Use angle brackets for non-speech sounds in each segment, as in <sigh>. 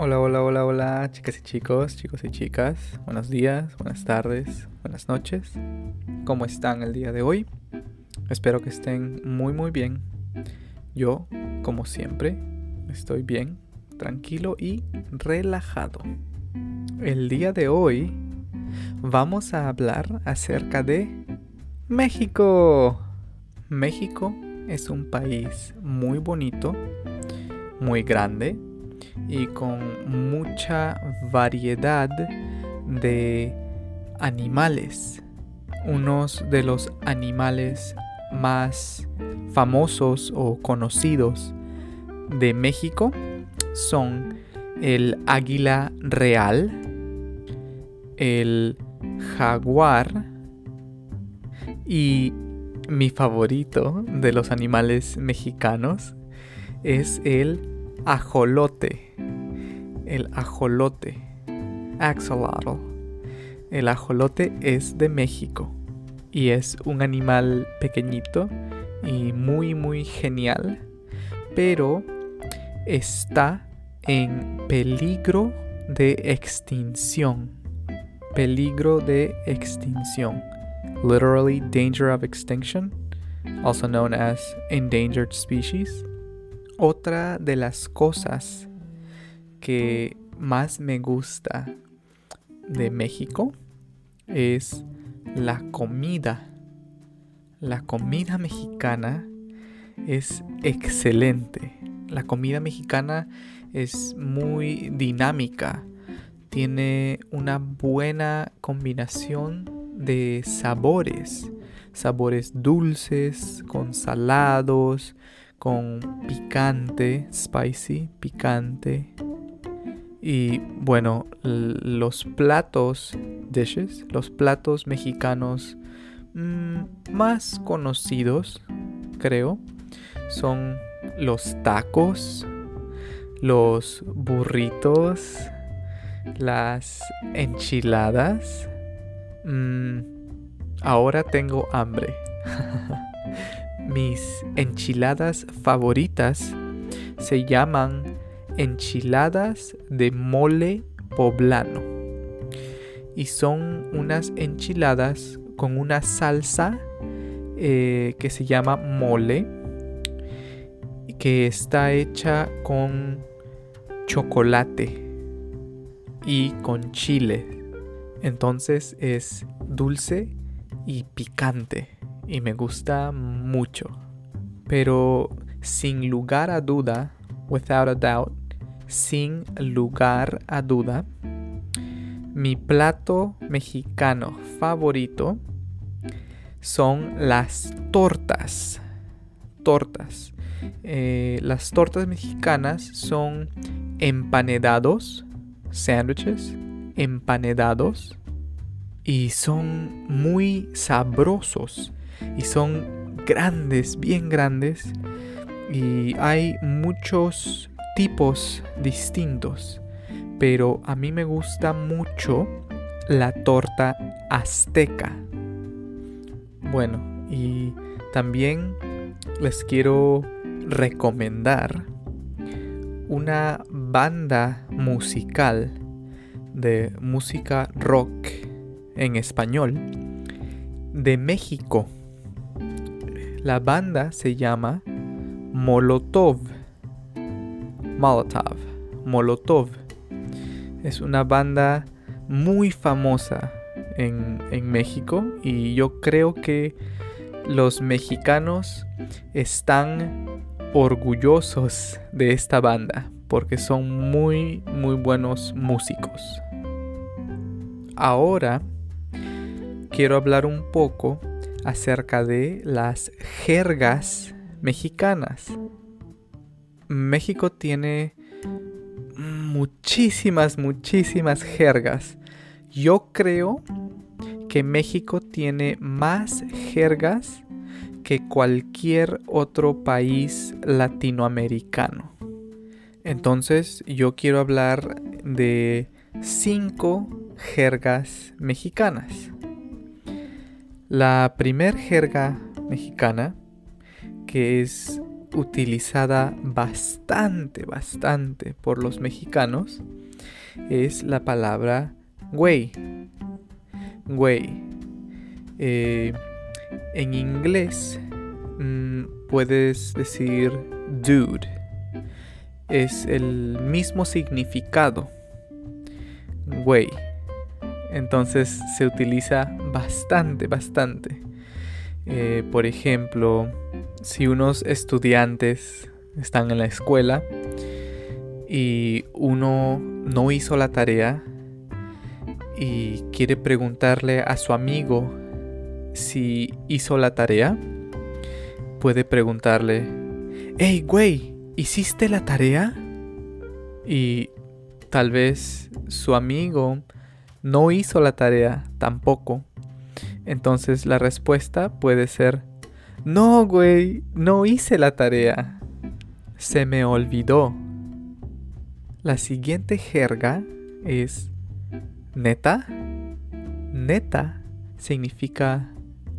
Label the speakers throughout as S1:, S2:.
S1: Hola, hola, hola, hola, chicas y chicos, chicos y chicas. Buenos días, buenas tardes, buenas noches. ¿Cómo están el día de hoy? Espero que estén muy, muy bien. Yo, como siempre, estoy bien, tranquilo y relajado. El día de hoy vamos a hablar acerca de México. México es un país muy bonito, muy grande y con mucha variedad de animales. Unos de los animales más famosos o conocidos de México son el águila real, el jaguar y mi favorito de los animales mexicanos es el ajolote. El ajolote. Axolotl. El ajolote es de México y es un animal pequeñito y muy muy genial, pero está en peligro de extinción. Peligro de extinción. Literally danger of extinction, also known as endangered species. Otra de las cosas que más me gusta de México es la comida. La comida mexicana es excelente. La comida mexicana es muy dinámica. Tiene una buena combinación de sabores. Sabores dulces, con salados, con picante, spicy, picante. Y bueno, los platos, dishes, los platos mexicanos mm, más conocidos, creo, son los tacos, los burritos, las enchiladas. Mm, ahora tengo hambre. <laughs> Mis enchiladas favoritas se llaman enchiladas de mole poblano. Y son unas enchiladas con una salsa eh, que se llama mole, que está hecha con chocolate y con chile. Entonces es dulce y picante y me gusta mucho. Pero sin lugar a duda, without a doubt, sin lugar a duda, mi plato mexicano favorito son las tortas. Tortas. Eh, las tortas mexicanas son empanedados, sándwiches, empanedados, y son muy sabrosos y son grandes, bien grandes y hay muchos tipos distintos, pero a mí me gusta mucho la torta azteca. Bueno, y también les quiero recomendar una banda musical de música rock en español de México la banda se llama Molotov. Molotov. Molotov. Es una banda muy famosa en, en México y yo creo que los mexicanos están orgullosos de esta banda porque son muy muy buenos músicos. Ahora quiero hablar un poco acerca de las jergas mexicanas. México tiene muchísimas, muchísimas jergas. Yo creo que México tiene más jergas que cualquier otro país latinoamericano. Entonces yo quiero hablar de cinco jergas mexicanas. La primer jerga mexicana, que es utilizada bastante, bastante por los mexicanos es la palabra güey. Güey. Eh, en inglés mm, puedes decir dude. Es el mismo significado. Güey. Entonces se utiliza bastante, bastante. Eh, por ejemplo, si unos estudiantes están en la escuela y uno no hizo la tarea y quiere preguntarle a su amigo si hizo la tarea, puede preguntarle, hey, güey, ¿hiciste la tarea? Y tal vez su amigo no hizo la tarea tampoco. Entonces la respuesta puede ser, no, güey, no hice la tarea. Se me olvidó. La siguiente jerga es neta. Neta significa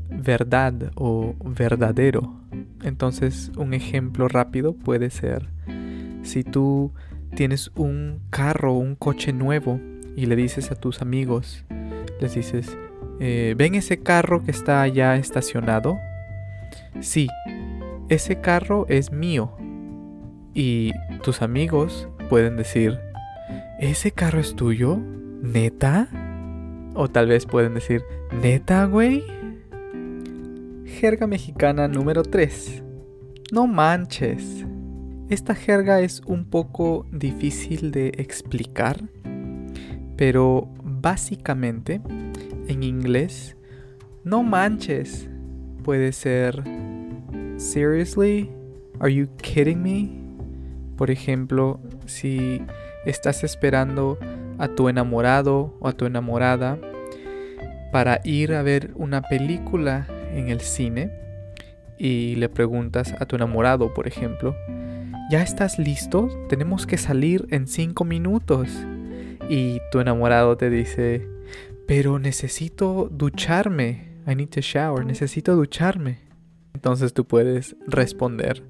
S1: verdad o verdadero. Entonces un ejemplo rápido puede ser si tú tienes un carro, un coche nuevo y le dices a tus amigos, les dices, eh, ¿ven ese carro que está allá estacionado? Sí, ese carro es mío. Y tus amigos pueden decir, ¿ese carro es tuyo? ¿Neta? O tal vez pueden decir, ¿neta, güey? Jerga mexicana número 3. No manches. Esta jerga es un poco difícil de explicar, pero básicamente en inglés, no manches puede ser seriously, are you kidding me? Por ejemplo, si estás esperando a tu enamorado o a tu enamorada para ir a ver una película en el cine y le preguntas a tu enamorado, por ejemplo, ¿ya estás listo? Tenemos que salir en cinco minutos. Y tu enamorado te dice, pero necesito ducharme. I need to shower. Necesito ducharme. Entonces tú puedes responder,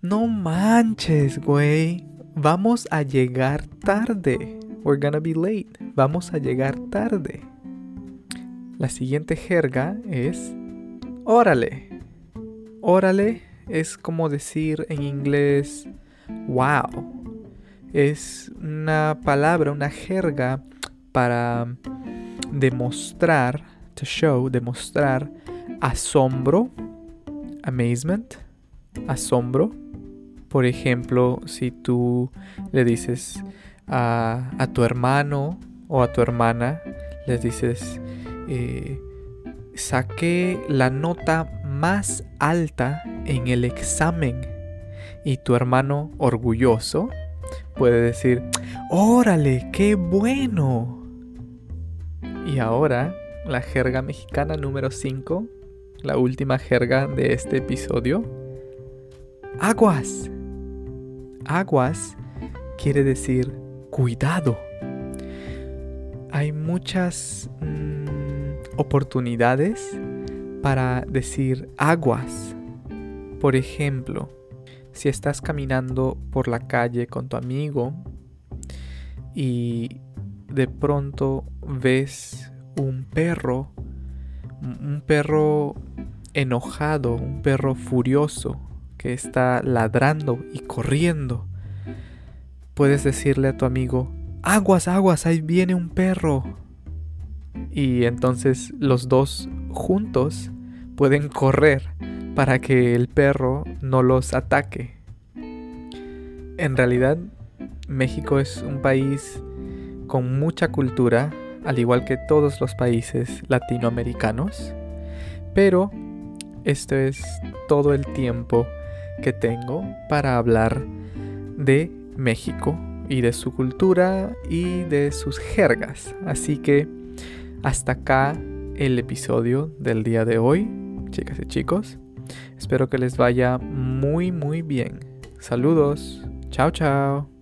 S1: no manches, güey. Vamos a llegar tarde. We're gonna be late. Vamos a llegar tarde. La siguiente jerga es órale. Órale es como decir en inglés wow es una palabra, una jerga para demostrar, to show, demostrar asombro, amazement, asombro. Por ejemplo, si tú le dices a, tu hermano o a tu hermana, les dices, eh, saqué la nota más alta en el examen y tu hermano orgulloso puede decir, órale, qué bueno. Y ahora, la jerga mexicana número 5, la última jerga de este episodio. Aguas. Aguas quiere decir cuidado. Hay muchas mm, oportunidades para decir aguas. Por ejemplo, si estás caminando por la calle con tu amigo y de pronto ves un perro, un perro enojado, un perro furioso que está ladrando y corriendo, puedes decirle a tu amigo, aguas, aguas, ahí viene un perro. Y entonces los dos juntos pueden correr para que el perro no los ataque. En realidad, México es un país con mucha cultura, al igual que todos los países latinoamericanos, pero esto es todo el tiempo que tengo para hablar de México y de su cultura y de sus jergas. Así que hasta acá el episodio del día de hoy, chicas y chicos. Espero que les vaya muy muy bien. Saludos. Chao, chao.